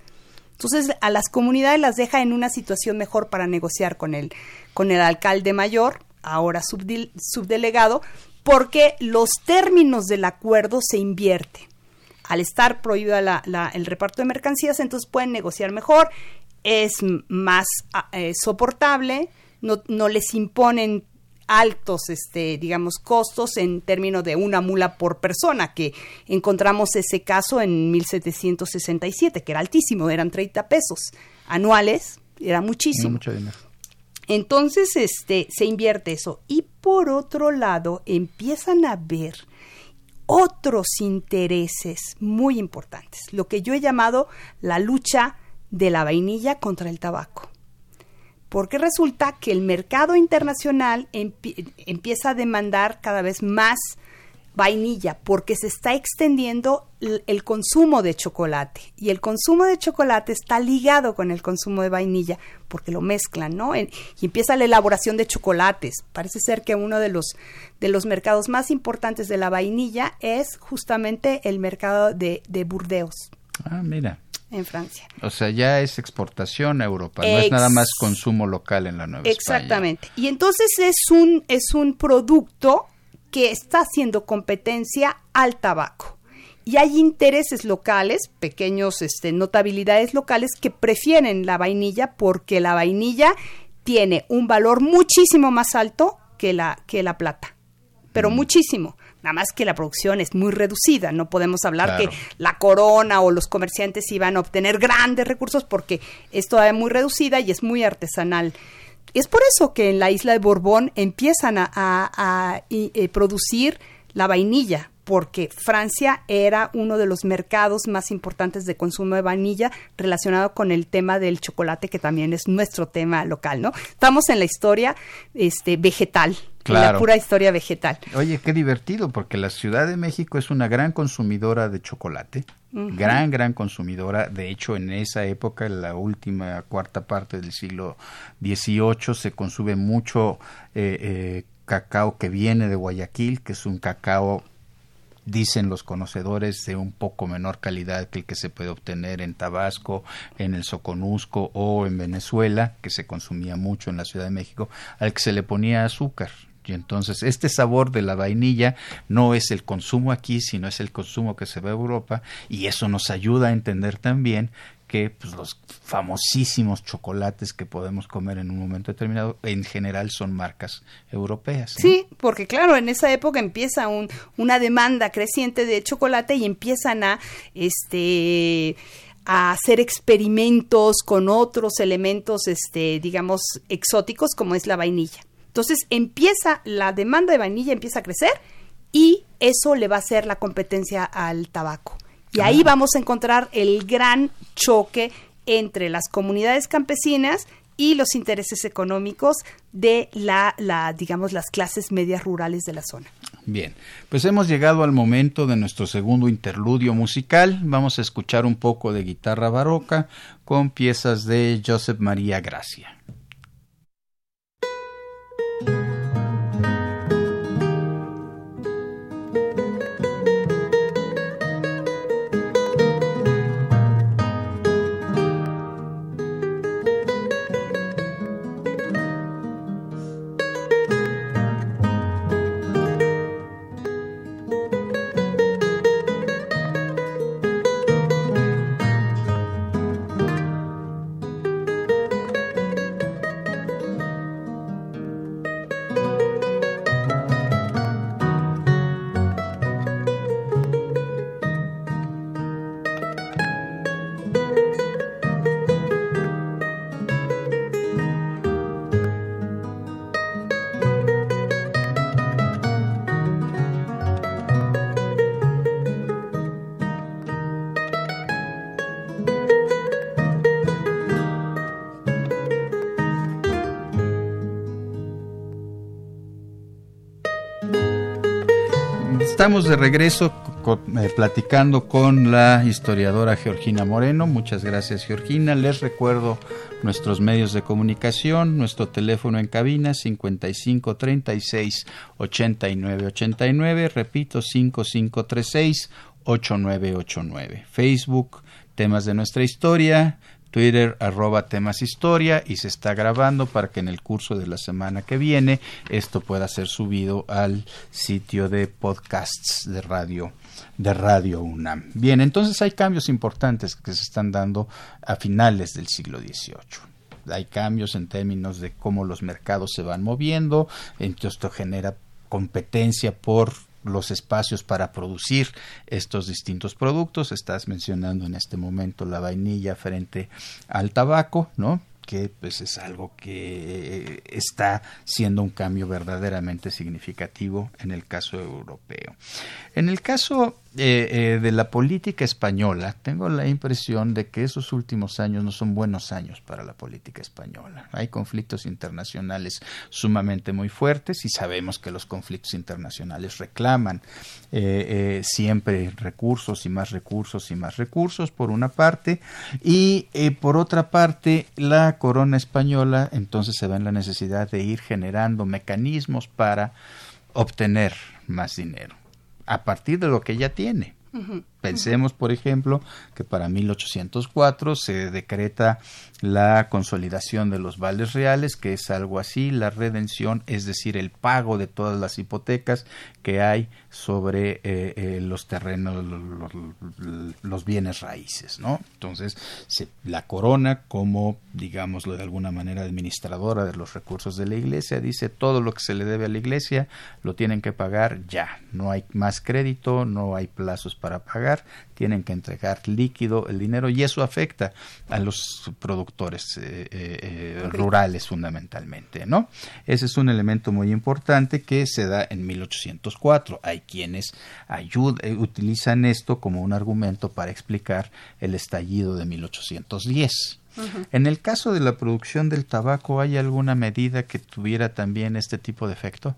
Entonces, a las comunidades las deja en una situación mejor para negociar con el, con el alcalde mayor, ahora subdelegado, porque los términos del acuerdo se invierten. Al estar prohibido el reparto de mercancías, entonces pueden negociar mejor, es más ah, eh, soportable, no, no les imponen altos, este, digamos, costos en términos de una mula por persona, que encontramos ese caso en 1767, que era altísimo, eran 30 pesos anuales, era muchísimo. mucho dinero. Entonces, este, se invierte eso. Y por otro lado, empiezan a ver otros intereses muy importantes, lo que yo he llamado la lucha de la vainilla contra el tabaco porque resulta que el mercado internacional empieza a demandar cada vez más vainilla porque se está extendiendo el consumo de chocolate y el consumo de chocolate está ligado con el consumo de vainilla porque lo mezclan, ¿no? y empieza la elaboración de chocolates. Parece ser que uno de los de los mercados más importantes de la vainilla es justamente el mercado de, de Burdeos. Ah, mira en Francia. O sea, ya es exportación a Europa, no es nada más consumo local en la Nueva Exactamente. Y entonces es un, es un producto que está haciendo competencia al tabaco. Y hay intereses locales, pequeños este, notabilidades locales que prefieren la vainilla porque la vainilla tiene un valor muchísimo más alto que la, que la plata, pero mm. muchísimo. Nada más que la producción es muy reducida. No podemos hablar que la corona o los comerciantes iban a obtener grandes recursos porque es muy reducida y es muy artesanal. Es por eso que en la isla de Borbón empiezan a, eh, producir la vainilla, porque Francia era uno de los mercados más importantes de consumo de vainilla relacionado con el tema del chocolate, que también es nuestro tema local, ¿no? Estamos en la historia este, vegetal la pura historia vegetal. Oye, qué divertido, porque la Ciudad de México es una gran consumidora de chocolate, gran, gran consumidora. De hecho, en esa época, en la última cuarta parte del siglo XVIII, se consume mucho eh, eh, cacao que viene de Guayaquil, que es un cacao dicen los conocedores de un poco menor calidad que el que se puede obtener en Tabasco, en el Soconusco o en Venezuela, que se consumía mucho en la Ciudad de México, al que se le ponía azúcar. Y entonces este sabor de la vainilla no es el consumo aquí, sino es el consumo que se ve en Europa y eso nos ayuda a entender también que pues, los famosísimos chocolates que podemos comer en un momento determinado en general son marcas europeas. Sí, porque claro, en esa época empieza un, una demanda creciente de chocolate y empiezan a este a hacer experimentos con otros elementos este digamos exóticos como es la vainilla Entonces empieza, la demanda de vainilla empieza a crecer y eso le va a hacer la competencia al tabaco. Y ahí vamos a encontrar el gran choque entre las comunidades campesinas y los intereses económicos de la, la, digamos, las clases medias rurales de la zona. Bien, pues hemos llegado al momento de nuestro segundo interludio musical. Vamos a escuchar un poco de guitarra barroca con piezas de Joseph María Gracia. Thank you. Estamos de regreso eh, platicando con la historiadora Georgina Moreno. Muchas gracias Georgina. Les recuerdo nuestros medios de comunicación, nuestro teléfono en cabina 55 36 89 89, repito 5536 8989. Facebook, temas de nuestra historia, Twitter arroba temas historia y se está grabando para que en el curso de la semana que viene esto pueda ser subido al sitio de podcasts de radio de Radio UNAM. Bien, entonces hay cambios importantes que se están dando a finales del siglo XVIII. Hay cambios en términos de cómo los mercados se van moviendo, entonces esto genera competencia por los espacios para producir estos distintos productos. Estás mencionando en este momento la vainilla frente al tabaco, ¿no? Que pues es algo que está siendo un cambio verdaderamente significativo en el caso europeo. En el caso eh, eh, de la política española, tengo la impresión de que esos últimos años no son buenos años para la política española. Hay conflictos internacionales sumamente muy fuertes y sabemos que los conflictos internacionales reclaman eh, siempre recursos y más recursos y más recursos, por una parte, y por otra parte, la corona española entonces se ve en la necesidad de ir generando mecanismos para obtener más dinero a partir de lo que ya tiene. Pensemos, por ejemplo, que para 1804 se decreta la consolidación de los vales reales, que es algo así, la redención, es decir, el pago de todas las hipotecas que hay sobre eh, eh, los terrenos, los, bienes raíces, ¿no? Entonces, la corona, como, digámoslo de alguna manera, administradora de los recursos de la iglesia, dice todo lo que se le debe a la iglesia lo tienen que pagar ya, no hay más crédito, no hay plazos para pagar, tienen que entregar líquido el dinero y eso afecta a los productores eh, eh, rurales fundamentalmente, ¿no? Ese es un elemento muy importante que se da en 1804. Hay quienes ayudan, utilizan esto como un argumento para explicar el estallido de 1810. En el caso de la producción del tabaco, ¿hay alguna medida que tuviera también este tipo de efecto?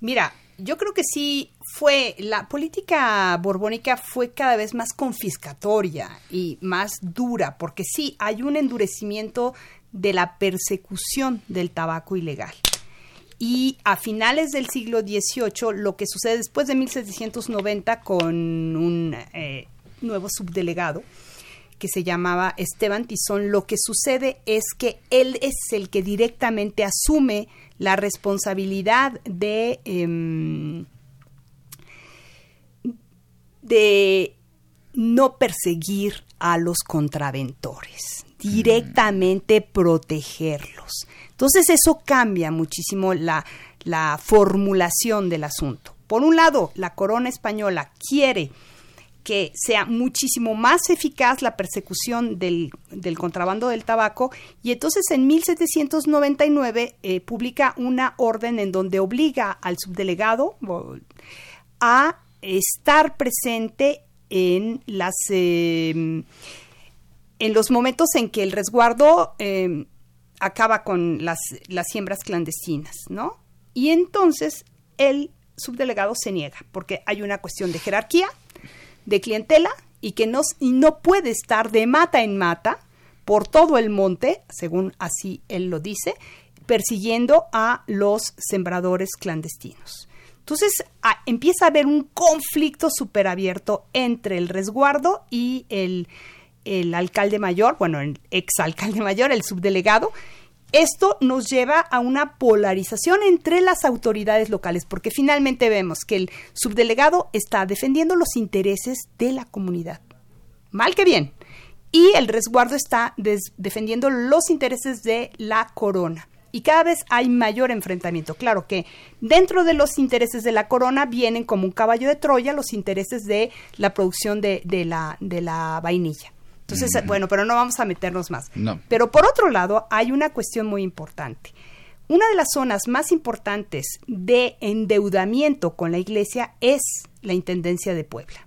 Mira, yo creo que sí fue, la política borbónica fue cada vez más confiscatoria y más dura, porque sí, hay un endurecimiento de la persecución del tabaco ilegal. Y a finales del siglo XVIII, lo que sucede después de 1790 con un eh, nuevo subdelegado, que se llamaba Esteban Tizón, lo que sucede es que él es el que directamente asume la responsabilidad de, em, de no perseguir a los contraventores, directamente protegerlos. Entonces eso cambia muchísimo la, la formulación del asunto. Por un lado, la corona española quiere que sea muchísimo más eficaz la persecución del, contrabando del tabaco y entonces en 1799 eh, publica una orden en donde obliga al subdelegado a estar presente en las em, en los momentos en que el resguardo em, acaba con las, las siembras clandestinas, ¿no? Y entonces el subdelegado se niega, porque hay una cuestión de jerarquía, de clientela, y que no, y no puede estar de mata en mata por todo el monte, según así él lo dice, persiguiendo a los sembradores clandestinos. Entonces empieza a haber un conflicto súper abierto entre el resguardo y el, el alcalde mayor, bueno, el exalcalde mayor, el subdelegado, esto nos lleva a una polarización entre las autoridades locales, porque finalmente vemos que el subdelegado está defendiendo los intereses de la comunidad. Mal que bien. Y el resguardo está defendiendo los intereses de la corona. Y cada vez hay mayor enfrentamiento. Claro que dentro de los intereses de la corona vienen como un caballo de Troya los intereses de la producción de, la, vainilla. Entonces, bueno, pero no vamos a meternos más. Pero por otro lado, hay una cuestión muy importante. Una de las zonas más importantes de endeudamiento con la iglesia es la Intendencia de Puebla.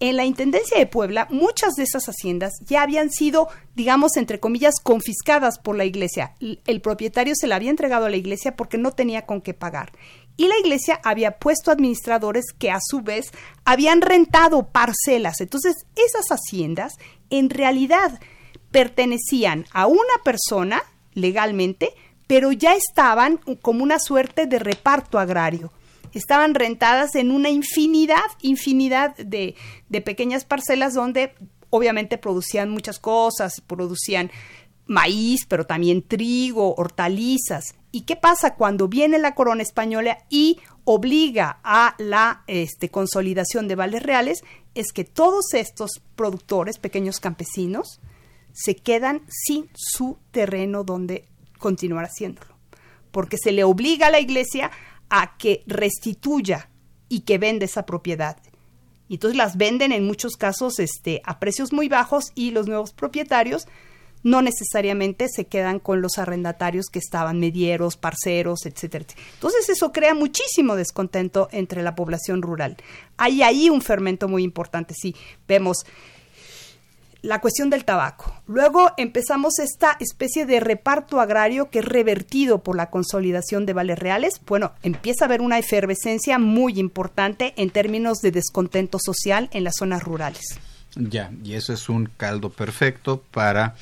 En la Intendencia de Puebla, muchas de esas haciendas ya habían sido, digamos, entre comillas, confiscadas por la iglesia. El propietario se la había entregado a la iglesia porque no tenía con qué pagar y la iglesia había puesto administradores que a su vez habían rentado parcelas. Entonces, esas haciendas en realidad pertenecían a una persona legalmente, pero ya estaban como una suerte de reparto agrario. Estaban rentadas en una infinidad, infinidad de, de pequeñas parcelas donde obviamente producían muchas cosas, producían maíz, pero también trigo, hortalizas. ¿Y qué pasa cuando viene la corona española y obliga a la este, consolidación de vales reales? Es que todos estos productores, pequeños campesinos, se quedan sin su terreno donde continuar haciéndolo. Porque se le obliga a la iglesia a que restituya y que venda esa propiedad. Y entonces las venden en muchos casos este, a precios muy bajos y los nuevos propietarios no necesariamente se quedan con los arrendatarios que estaban medieros, parceros, etcétera. Entonces eso crea muchísimo descontento entre la población rural. Hay ahí un fermento muy importante. Sí, vemos la cuestión del tabaco. Luego empezamos esta especie de reparto agrario que es revertido por la consolidación de vales reales. Bueno, empieza a haber una efervescencia muy importante en términos de descontento social en las zonas rurales. Ya, y eso es un caldo perfecto para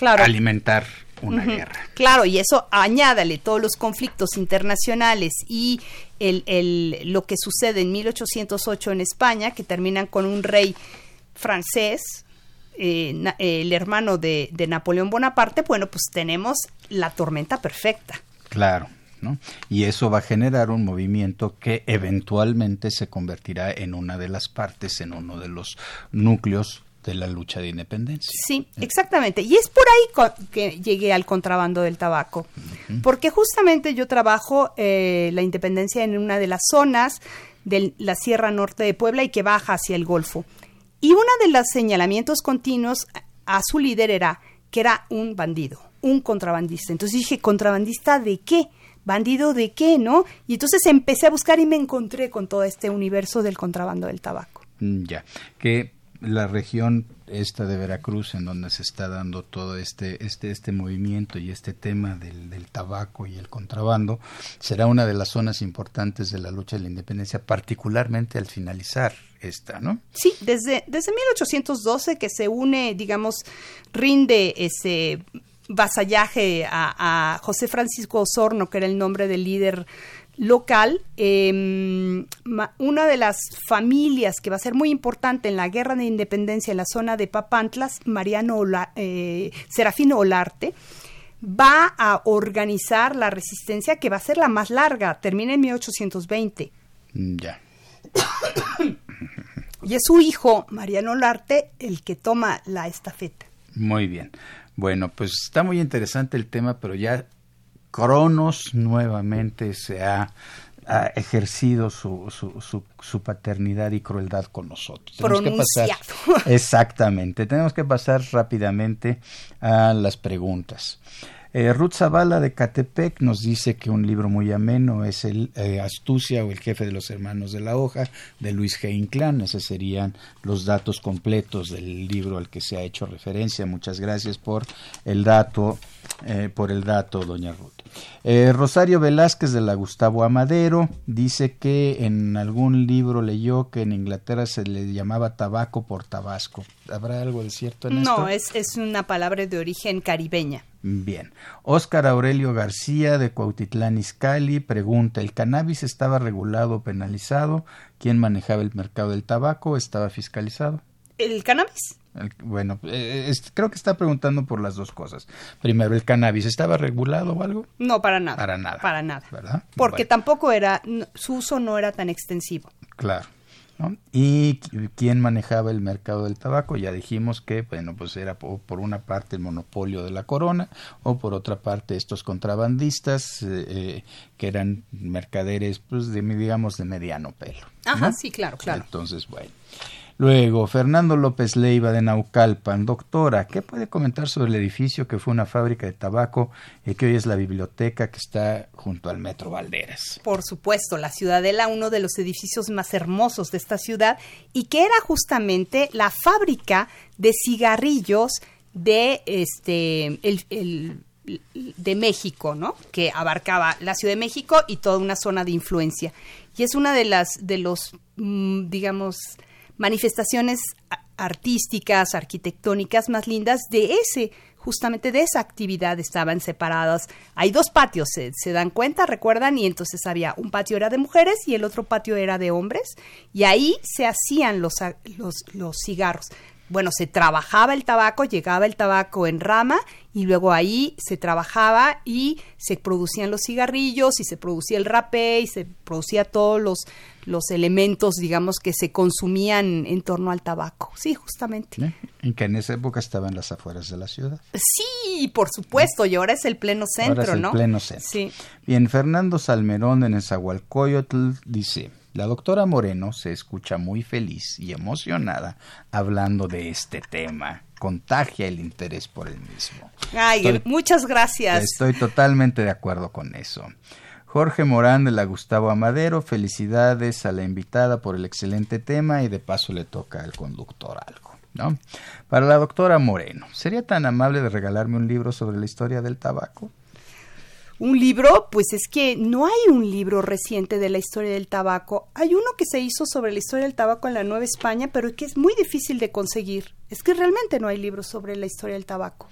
alimentar una guerra. Claro, y eso añádale todos los conflictos internacionales y el, el, lo que sucede en 1808 en España, que terminan con un rey francés, eh, el hermano de, de Napoleón Bonaparte, bueno, pues tenemos la tormenta perfecta. Claro. Y eso va a generar un movimiento que eventualmente se convertirá en una de las partes, en uno de los núcleos de la lucha de independencia. Sí, exactamente. Y es por ahí que llegué al contrabando del tabaco, porque justamente yo trabajo eh, la independencia en una de las zonas de la Sierra Norte de Puebla y que baja hacia el Golfo. Y uno de los señalamientos continuos a su líder era que era un bandido, un contrabandista. Entonces dije, ¿contrabandista de qué? Bandido de qué, ¿no? Y entonces empecé a buscar y me encontré con todo este universo del contrabando del tabaco. Mm, ya, que la región esta de Veracruz en donde se está dando todo este este este movimiento y este tema del, del, tabaco y el contrabando será una de las zonas importantes de la lucha de la independencia particularmente al finalizar esta, ¿no? Sí, desde desde 1812 que se une, digamos, rinde ese vasallaje a, José Francisco Osorno, que era el nombre del líder local, em, una de las familias que va a ser muy importante en la guerra de independencia en la zona de Papantlas, Mariano eh, Serafino Olarte, va a organizar la resistencia que va a ser la más larga, termina en 1820. Mm, ya. <coughs> y es su hijo, Mariano Olarte, el que toma la estafeta. Muy bien. Bueno, pues está muy interesante el tema, pero ya Cronos nuevamente se ha ha ejercido su, su, su, paternidad y crueldad con nosotros. Tenemos que pasar, exactamente, tenemos que pasar rápidamente a las preguntas. Eh, Ruth Zavala de Catepec nos dice que un libro muy ameno es el eh, Astucia o el jefe de los hermanos de la hoja de Luis G. Inclán. Esos serían los datos completos del libro al que se ha hecho referencia. Muchas gracias por el dato, eh, por el dato, doña Ruth. Eh, Rosario Velázquez de la Gustavo Amadero dice que en algún libro leyó que en Inglaterra se le llamaba tabaco por tabasco. ¿Habrá algo de cierto en esto? No, es, es una palabra de origen caribeña. Bien. Óscar Aurelio García de Cuautitlán Izcalli pregunta, ¿el cannabis estaba regulado o penalizado? ¿Quién manejaba el mercado del tabaco? ¿Estaba fiscalizado? ¿El cannabis? Bueno, eh, creo que está preguntando por las dos cosas. Primero, ¿el cannabis estaba regulado o algo? No, para nada. Para nada. Para nada. ¿Verdad? Porque tampoco era, su uso no era tan extensivo. Claro. ¿Y quién manejaba el mercado del tabaco? Ya dijimos que, bueno, pues era por, una parte el monopolio de la corona o por otra parte estos contrabandistas eh, eh, que eran mercaderes, pues, de, digamos, de mediano pelo. Ajá, sí, claro, claro. Entonces, bueno. Luego, Fernando López Leiva de Naucalpan. Doctora, ¿qué puede comentar sobre el edificio que fue una fábrica de tabaco y que hoy es la biblioteca que está junto al Metro Valderas? Por supuesto, la Ciudadela, uno de los edificios más hermosos de esta ciudad y que era justamente la fábrica de cigarrillos de este el, de México, ¿no? Que abarcaba la Ciudad de México y toda una zona de influencia. Y es una de las de los mm, digamos manifestaciones artísticas, arquitectónicas más lindas de ese, justamente de esa actividad estaban separadas. Hay dos patios, se, se, dan cuenta, recuerdan, y entonces había un patio era de mujeres y el otro patio era de hombres, y ahí se hacían los, los, los cigarros bueno, se trabajaba el tabaco, llegaba el tabaco en rama y luego ahí se trabajaba y se producían los cigarrillos y se producía el rapé y se producía todos los, los elementos, digamos, que se consumían en torno al tabaco. Sí, justamente. En que en esa época estaba en las afueras de la ciudad. Sí, por supuesto, y ahora es el pleno centro, ahora es el pleno centro. Sí. Bien, Fernando Salmerón en Nezahualcóyotl dice... La doctora Moreno se escucha muy feliz y emocionada hablando de este tema. Contagia el interés por el mismo. Ay, muchas gracias. Estoy totalmente de acuerdo con eso. Jorge Morán de la Gustavo Amadero, felicidades a la invitada por el excelente tema y de paso le toca al conductor algo. ¿no? Para la doctora Moreno, ¿sería tan amable de regalarme un libro sobre la historia del tabaco? Un libro, pues es que no hay un libro reciente de la historia del tabaco. Hay uno que se hizo sobre la historia del tabaco en la Nueva España, pero que es muy difícil de conseguir. Es que realmente no hay libros sobre la historia del tabaco.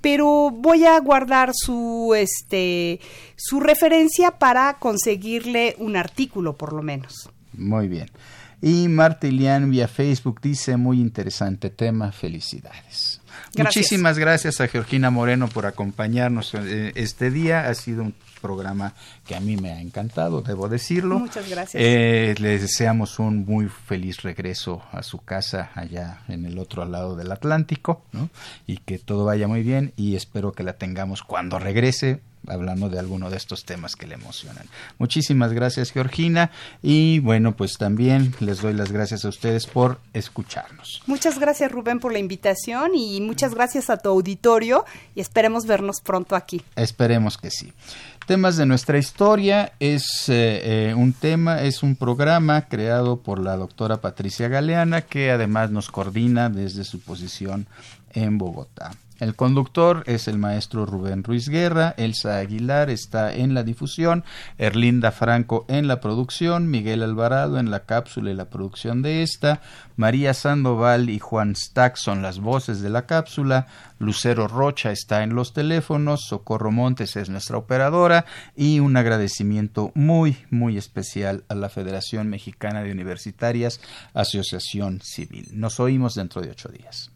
Pero voy a guardar su este su referencia para conseguirle un artículo por lo menos. Muy bien. Y Marta Ilian vía Facebook dice muy interesante tema, felicidades. Muchísimas gracias a Georgina Moreno por acompañarnos eh, este día. Ha sido un programa que a mí me ha encantado, debo decirlo. Muchas gracias. Eh, les deseamos un muy feliz regreso a su casa allá en el otro lado del Atlántico, ¿no? Y que todo vaya muy bien y espero que la tengamos cuando regrese hablando de alguno de estos temas que le emocionan. Muchísimas gracias, Georgina. Y bueno, pues también les doy las gracias a ustedes por escucharnos. Muchas gracias, Rubén, por la invitación y muchas gracias a tu auditorio y esperemos vernos pronto aquí. Esperemos que sí. Temas de nuestra historia es eh, eh, un tema, es un programa creado por la doctora Patricia Galeana que además nos coordina desde su posición en Bogotá. El conductor es el maestro Rubén Ruiz Guerra, Elsa Aguilar está en la difusión, Erlinda Franco en la producción, Miguel Alvarado en la cápsula y la producción de esta, María Sandoval y Juan Stack son las voces de la cápsula, Lucero Rocha está en los teléfonos, Socorro Montes es nuestra operadora y un agradecimiento muy, muy especial a la Federación Mexicana de Universitarias, Asociación Civil. Nos oímos dentro de ocho días.